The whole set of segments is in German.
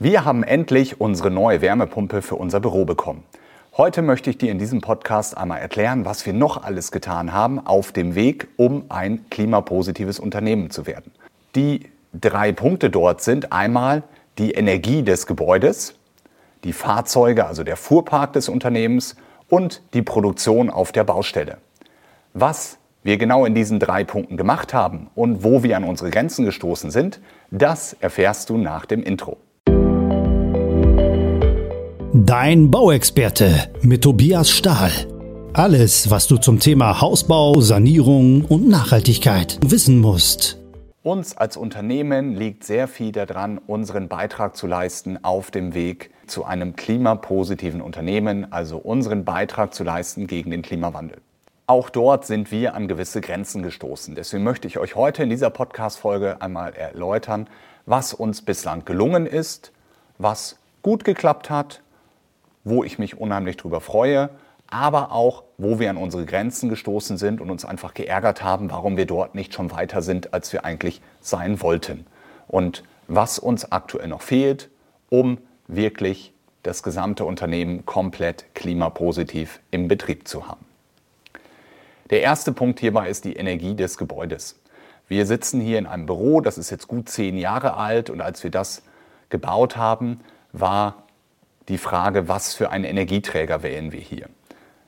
Wir haben endlich unsere neue Wärmepumpe für unser Büro bekommen. Heute möchte ich dir in diesem Podcast einmal erklären, was wir noch alles getan haben auf dem Weg, um ein klimapositives Unternehmen zu werden. Die drei Punkte dort sind einmal die Energie des Gebäudes, die Fahrzeuge, also der Fuhrpark des Unternehmens und die Produktion auf der Baustelle. Was wir genau in diesen drei Punkten gemacht haben und wo wir an unsere Grenzen gestoßen sind, das erfährst du nach dem Intro. Dein Bauexperte mit Tobias Stahl. Alles, was du zum Thema Hausbau, Sanierung und Nachhaltigkeit wissen musst. Uns als Unternehmen liegt sehr viel daran, unseren Beitrag zu leisten auf dem Weg zu einem klimapositiven Unternehmen, also unseren Beitrag zu leisten gegen den Klimawandel. Auch dort sind wir an gewisse Grenzen gestoßen. Deswegen möchte ich euch heute in dieser Podcast-Folge einmal erläutern, was uns bislang gelungen ist, was gut geklappt hat wo ich mich unheimlich drüber freue, aber auch, wo wir an unsere Grenzen gestoßen sind und uns einfach geärgert haben, warum wir dort nicht schon weiter sind, als wir eigentlich sein wollten. Und was uns aktuell noch fehlt, um wirklich das gesamte Unternehmen komplett klimapositiv im Betrieb zu haben. Der erste Punkt hierbei ist die Energie des Gebäudes. Wir sitzen hier in einem Büro, das ist jetzt gut zehn Jahre alt und als wir das gebaut haben, war die Frage, was für einen Energieträger wählen wir hier.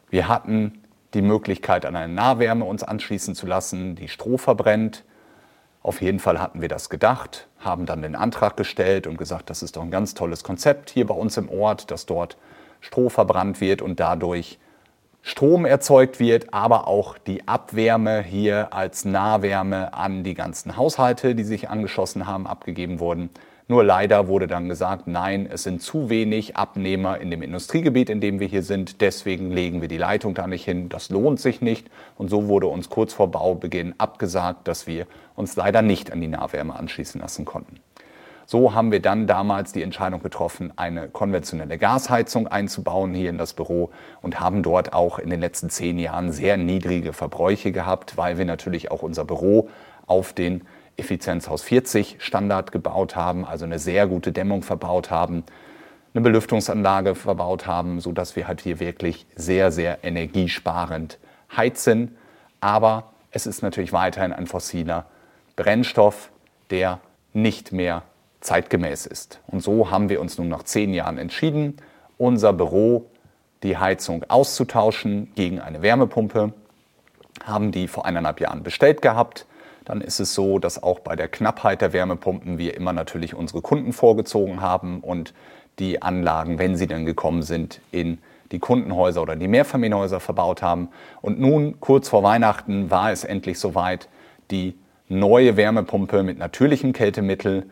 Wir hatten die Möglichkeit, an eine Nahwärme uns anschließen zu lassen, die Stroh verbrennt. Auf jeden Fall hatten wir das gedacht, haben dann den Antrag gestellt und gesagt, das ist doch ein ganz tolles Konzept hier bei uns im Ort, dass dort Stroh verbrannt wird und dadurch Strom erzeugt wird, aber auch die Abwärme hier als Nahwärme an die ganzen Haushalte, die sich angeschossen haben, abgegeben wurden. Nur leider wurde dann gesagt, nein, es sind zu wenig Abnehmer in dem Industriegebiet, in dem wir hier sind. Deswegen legen wir die Leitung da nicht hin. Das lohnt sich nicht. Und so wurde uns kurz vor Baubeginn abgesagt, dass wir uns leider nicht an die Nahwärme anschließen lassen konnten. So haben wir dann damals die Entscheidung getroffen, eine konventionelle Gasheizung einzubauen hier in das Büro und haben dort auch in den letzten zehn Jahren sehr niedrige Verbräuche gehabt, weil wir natürlich auch unser Büro auf den Effizienzhaus 40 Standard gebaut haben, also eine sehr gute Dämmung verbaut haben, eine Belüftungsanlage verbaut haben, sodass wir halt hier wirklich sehr, sehr energiesparend heizen. Aber es ist natürlich weiterhin ein fossiler Brennstoff, der nicht mehr zeitgemäß ist. Und so haben wir uns nun nach zehn Jahren entschieden, unser Büro, die Heizung auszutauschen gegen eine Wärmepumpe, haben die vor eineinhalb Jahren bestellt gehabt, dann ist es so, dass auch bei der Knappheit der Wärmepumpen wir immer natürlich unsere Kunden vorgezogen haben und die Anlagen, wenn sie denn gekommen sind, in die Kundenhäuser oder die Mehrfamilienhäuser verbaut haben. Und nun, kurz vor Weihnachten, war es endlich soweit, die neue Wärmepumpe mit natürlichem Kältemittel,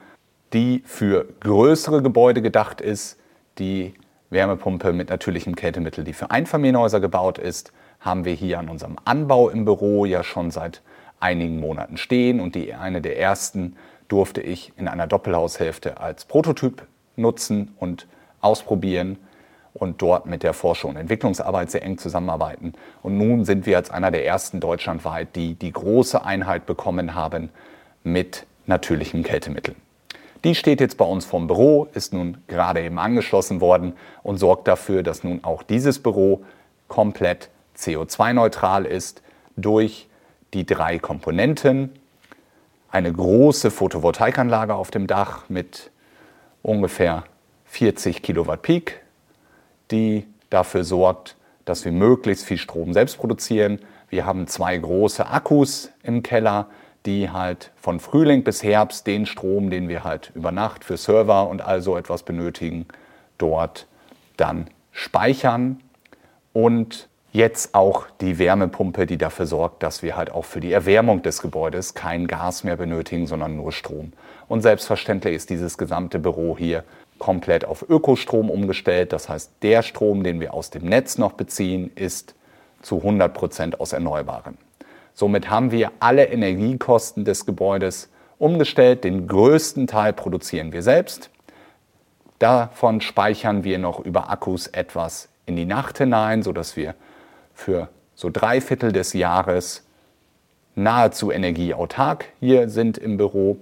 die für größere Gebäude gedacht ist, die Wärmepumpe mit natürlichem Kältemittel, die für Einfamilienhäuser gebaut ist, haben wir hier an unserem Anbau im Büro ja schon seit einigen Monaten stehen und die eine der ersten durfte ich in einer Doppelhaushälfte als Prototyp nutzen und ausprobieren und dort mit der Forschung und Entwicklungsarbeit sehr eng zusammenarbeiten. Und nun sind wir als einer der ersten deutschlandweit, die die große Einheit bekommen haben mit natürlichen Kältemitteln. Die steht jetzt bei uns vom Büro, ist nun gerade eben angeschlossen worden und sorgt dafür, dass nun auch dieses Büro komplett CO2-neutral ist durch die drei Komponenten. Eine große Photovoltaikanlage auf dem Dach mit ungefähr 40 Kilowatt Peak, die dafür sorgt, dass wir möglichst viel Strom selbst produzieren. Wir haben zwei große Akkus im Keller, die halt von Frühling bis Herbst den Strom, den wir halt über Nacht für Server und all so etwas benötigen, dort dann speichern. Und Jetzt auch die Wärmepumpe, die dafür sorgt, dass wir halt auch für die Erwärmung des Gebäudes kein Gas mehr benötigen, sondern nur Strom. Und selbstverständlich ist dieses gesamte Büro hier komplett auf Ökostrom umgestellt. Das heißt, der Strom, den wir aus dem Netz noch beziehen, ist zu 100 Prozent aus Erneuerbaren. Somit haben wir alle Energiekosten des Gebäudes umgestellt. Den größten Teil produzieren wir selbst. Davon speichern wir noch über Akkus etwas in die Nacht hinein, sodass wir für so drei Viertel des Jahres nahezu energieautark hier sind im Büro.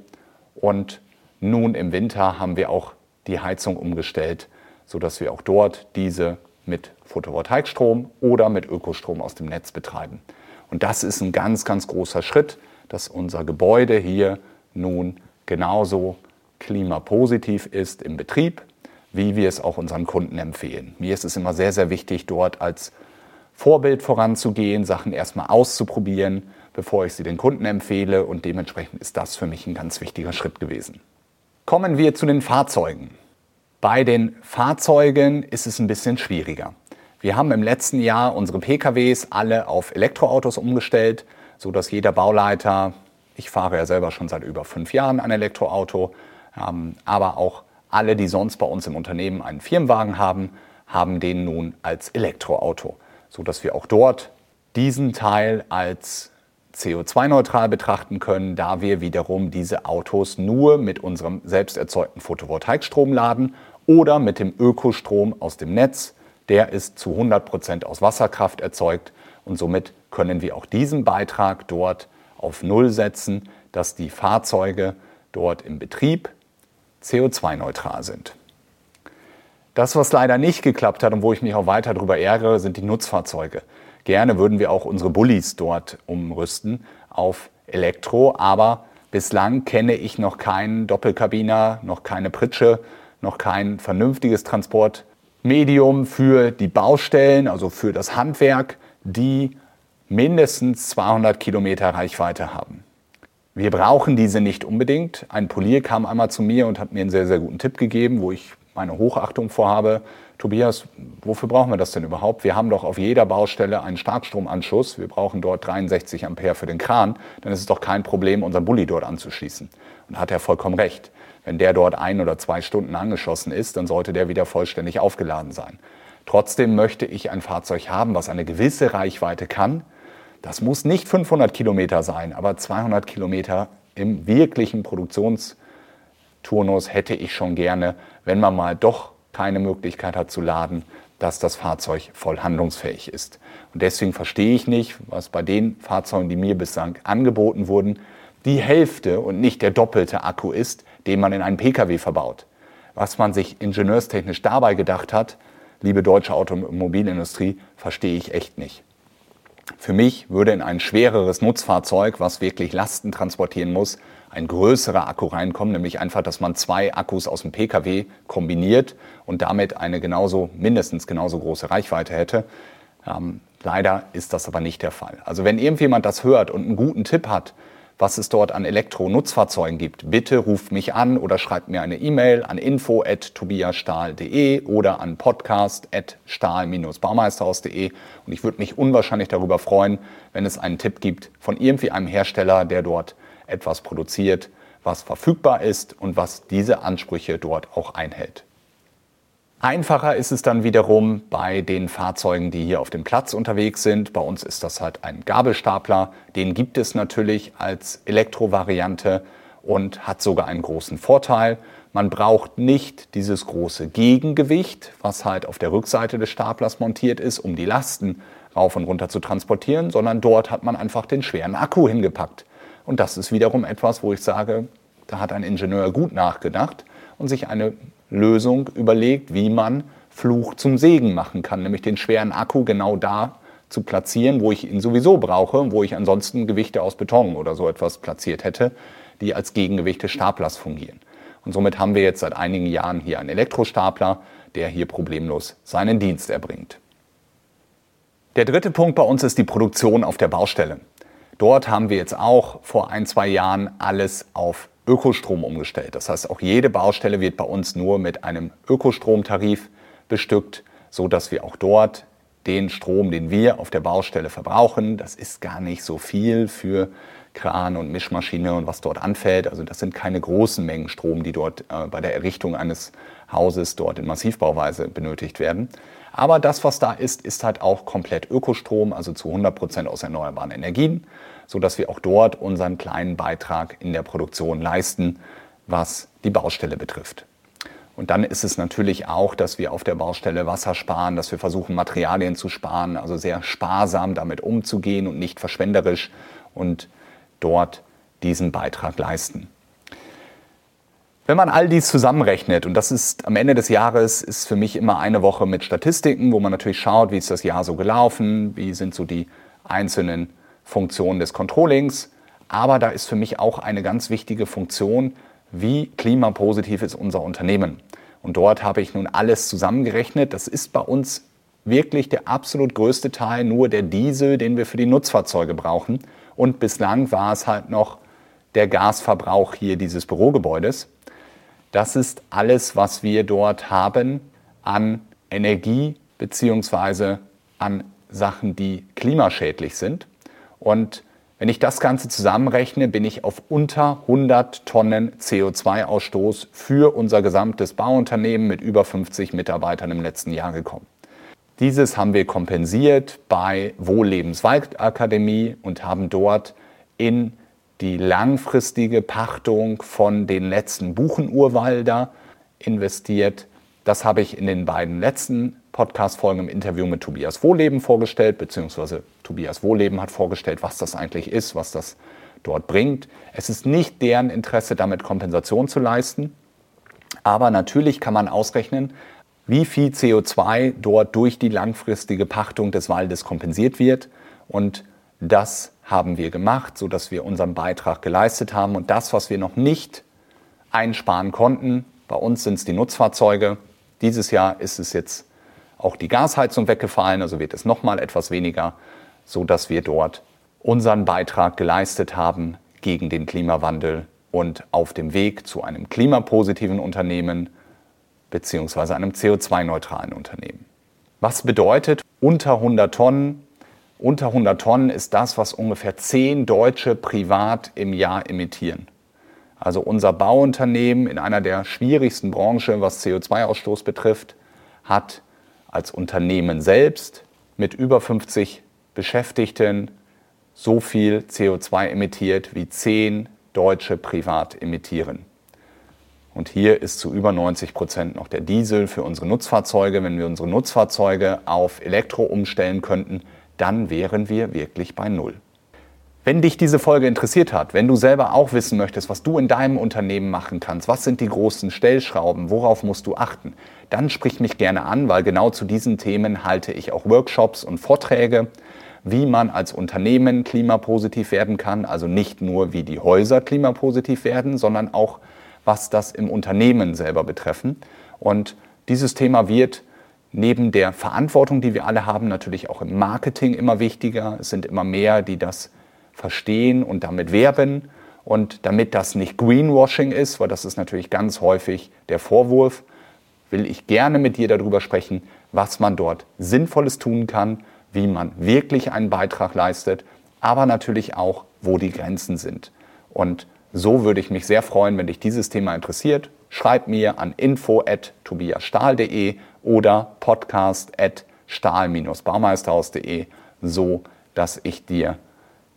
Und nun im Winter haben wir auch die Heizung umgestellt, sodass wir auch dort diese mit Photovoltaikstrom oder mit Ökostrom aus dem Netz betreiben. Und das ist ein ganz, ganz großer Schritt, dass unser Gebäude hier nun genauso klimapositiv ist im Betrieb, wie wir es auch unseren Kunden empfehlen. Mir ist es immer sehr, sehr wichtig, dort als Vorbild voranzugehen, Sachen erstmal auszuprobieren, bevor ich sie den Kunden empfehle. Und dementsprechend ist das für mich ein ganz wichtiger Schritt gewesen. Kommen wir zu den Fahrzeugen. Bei den Fahrzeugen ist es ein bisschen schwieriger. Wir haben im letzten Jahr unsere PKWs alle auf Elektroautos umgestellt, sodass jeder Bauleiter, ich fahre ja selber schon seit über fünf Jahren ein Elektroauto, ähm, aber auch alle, die sonst bei uns im Unternehmen einen Firmenwagen haben, haben den nun als Elektroauto sodass wir auch dort diesen Teil als CO2-neutral betrachten können, da wir wiederum diese Autos nur mit unserem selbst erzeugten Photovoltaikstrom laden oder mit dem Ökostrom aus dem Netz. Der ist zu 100 Prozent aus Wasserkraft erzeugt und somit können wir auch diesen Beitrag dort auf Null setzen, dass die Fahrzeuge dort im Betrieb CO2-neutral sind. Das, was leider nicht geklappt hat und wo ich mich auch weiter darüber ärgere, sind die Nutzfahrzeuge. Gerne würden wir auch unsere Bullis dort umrüsten auf Elektro, aber bislang kenne ich noch keinen Doppelkabiner, noch keine Pritsche, noch kein vernünftiges Transportmedium für die Baustellen, also für das Handwerk, die mindestens 200 Kilometer Reichweite haben. Wir brauchen diese nicht unbedingt. Ein Polier kam einmal zu mir und hat mir einen sehr, sehr guten Tipp gegeben, wo ich meine Hochachtung vorhabe. Tobias, wofür brauchen wir das denn überhaupt? Wir haben doch auf jeder Baustelle einen Starkstromanschluss. Wir brauchen dort 63 Ampere für den Kran. Dann ist es doch kein Problem, unseren Bulli dort anzuschließen. Und hat er vollkommen recht. Wenn der dort ein oder zwei Stunden angeschlossen ist, dann sollte der wieder vollständig aufgeladen sein. Trotzdem möchte ich ein Fahrzeug haben, was eine gewisse Reichweite kann. Das muss nicht 500 Kilometer sein, aber 200 Kilometer im wirklichen Produktions- Turnus hätte ich schon gerne, wenn man mal doch keine Möglichkeit hat zu laden, dass das Fahrzeug voll handlungsfähig ist. Und deswegen verstehe ich nicht, was bei den Fahrzeugen, die mir bislang angeboten wurden, die Hälfte und nicht der doppelte Akku ist, den man in einen Pkw verbaut. Was man sich ingenieurstechnisch dabei gedacht hat, liebe deutsche Automobilindustrie, verstehe ich echt nicht. Für mich würde in ein schwereres Nutzfahrzeug, was wirklich Lasten transportieren muss, ein größerer Akku reinkommen, nämlich einfach, dass man zwei Akkus aus dem Pkw kombiniert und damit eine genauso, mindestens genauso große Reichweite hätte. Ähm, leider ist das aber nicht der Fall. Also wenn irgendjemand das hört und einen guten Tipp hat, was es dort an Elektro-Nutzfahrzeugen gibt, bitte ruft mich an oder schreibt mir eine E-Mail an info.tobiasstahl.de oder an podcast.stahl-baumeisterhaus.de und ich würde mich unwahrscheinlich darüber freuen, wenn es einen Tipp gibt von irgendwie einem Hersteller, der dort etwas produziert, was verfügbar ist und was diese Ansprüche dort auch einhält. Einfacher ist es dann wiederum bei den Fahrzeugen, die hier auf dem Platz unterwegs sind. Bei uns ist das halt ein Gabelstapler. Den gibt es natürlich als Elektrovariante und hat sogar einen großen Vorteil. Man braucht nicht dieses große Gegengewicht, was halt auf der Rückseite des Staplers montiert ist, um die Lasten rauf und runter zu transportieren, sondern dort hat man einfach den schweren Akku hingepackt. Und das ist wiederum etwas, wo ich sage, da hat ein Ingenieur gut nachgedacht und sich eine Lösung überlegt, wie man Fluch zum Segen machen kann, nämlich den schweren Akku genau da zu platzieren, wo ich ihn sowieso brauche, wo ich ansonsten Gewichte aus Beton oder so etwas platziert hätte, die als Gegengewicht des Staplers fungieren. Und somit haben wir jetzt seit einigen Jahren hier einen Elektrostapler, der hier problemlos seinen Dienst erbringt. Der dritte Punkt bei uns ist die Produktion auf der Baustelle. Dort haben wir jetzt auch vor ein, zwei Jahren alles auf Ökostrom umgestellt. Das heißt, auch jede Baustelle wird bei uns nur mit einem Ökostromtarif bestückt, so dass wir auch dort den Strom, den wir auf der Baustelle verbrauchen, das ist gar nicht so viel für Kran und Mischmaschine und was dort anfällt. Also das sind keine großen Mengen Strom, die dort äh, bei der Errichtung eines Hauses dort in Massivbauweise benötigt werden. Aber das, was da ist, ist halt auch komplett Ökostrom, also zu 100 Prozent aus erneuerbaren Energien, sodass wir auch dort unseren kleinen Beitrag in der Produktion leisten, was die Baustelle betrifft. Und dann ist es natürlich auch, dass wir auf der Baustelle Wasser sparen, dass wir versuchen, Materialien zu sparen, also sehr sparsam damit umzugehen und nicht verschwenderisch und dort diesen Beitrag leisten. Wenn man all dies zusammenrechnet, und das ist am Ende des Jahres, ist für mich immer eine Woche mit Statistiken, wo man natürlich schaut, wie ist das Jahr so gelaufen, wie sind so die einzelnen Funktionen des Controllings. Aber da ist für mich auch eine ganz wichtige Funktion, wie klimapositiv ist unser Unternehmen. Und dort habe ich nun alles zusammengerechnet. Das ist bei uns wirklich der absolut größte Teil, nur der Diesel, den wir für die Nutzfahrzeuge brauchen. Und bislang war es halt noch der Gasverbrauch hier dieses Bürogebäudes. Das ist alles, was wir dort haben an Energie bzw. an Sachen, die klimaschädlich sind. Und wenn ich das Ganze zusammenrechne, bin ich auf unter 100 Tonnen CO2-Ausstoß für unser gesamtes Bauunternehmen mit über 50 Mitarbeitern im letzten Jahr gekommen. Dieses haben wir kompensiert bei Wohllebenswaldakademie und haben dort in die langfristige Pachtung von den letzten Buchenurwalder investiert. Das habe ich in den beiden letzten Podcast-Folgen im Interview mit Tobias Wohleben vorgestellt, beziehungsweise Tobias Wohleben hat vorgestellt, was das eigentlich ist, was das dort bringt. Es ist nicht deren Interesse, damit Kompensation zu leisten. Aber natürlich kann man ausrechnen, wie viel CO2 dort durch die langfristige Pachtung des Waldes kompensiert wird. Und das haben wir gemacht, sodass wir unseren Beitrag geleistet haben. Und das, was wir noch nicht einsparen konnten, bei uns sind es die Nutzfahrzeuge. Dieses Jahr ist es jetzt auch die Gasheizung weggefallen, also wird es nochmal etwas weniger, sodass wir dort unseren Beitrag geleistet haben gegen den Klimawandel und auf dem Weg zu einem klimapositiven Unternehmen bzw. einem CO2-neutralen Unternehmen. Was bedeutet unter 100 Tonnen unter 100 Tonnen ist das, was ungefähr 10 Deutsche privat im Jahr emittieren. Also unser Bauunternehmen in einer der schwierigsten Branchen, was CO2-Ausstoß betrifft, hat als Unternehmen selbst mit über 50 Beschäftigten so viel CO2 emittiert, wie 10 Deutsche privat emittieren. Und hier ist zu über 90 Prozent noch der Diesel für unsere Nutzfahrzeuge. Wenn wir unsere Nutzfahrzeuge auf Elektro umstellen könnten, dann wären wir wirklich bei Null. Wenn dich diese Folge interessiert hat, wenn du selber auch wissen möchtest, was du in deinem Unternehmen machen kannst, was sind die großen Stellschrauben, worauf musst du achten, dann sprich mich gerne an, weil genau zu diesen Themen halte ich auch Workshops und Vorträge, wie man als Unternehmen klimapositiv werden kann, also nicht nur wie die Häuser klimapositiv werden, sondern auch was das im Unternehmen selber betreffen. Und dieses Thema wird neben der Verantwortung, die wir alle haben, natürlich auch im Marketing immer wichtiger. Es sind immer mehr, die das verstehen und damit werben. Und damit das nicht Greenwashing ist, weil das ist natürlich ganz häufig der Vorwurf, will ich gerne mit dir darüber sprechen, was man dort Sinnvolles tun kann, wie man wirklich einen Beitrag leistet, aber natürlich auch, wo die Grenzen sind. Und so würde ich mich sehr freuen, wenn dich dieses Thema interessiert. Schreib mir an info@tobiasstahl.de oder podcast@stahl-baumeisterhaus.de, so dass ich dir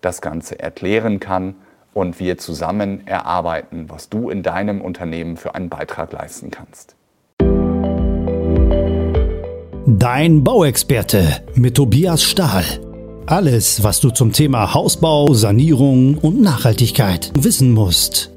das Ganze erklären kann und wir zusammen erarbeiten, was du in deinem Unternehmen für einen Beitrag leisten kannst. Dein Bauexperte mit Tobias Stahl. Alles, was du zum Thema Hausbau, Sanierung und Nachhaltigkeit wissen musst.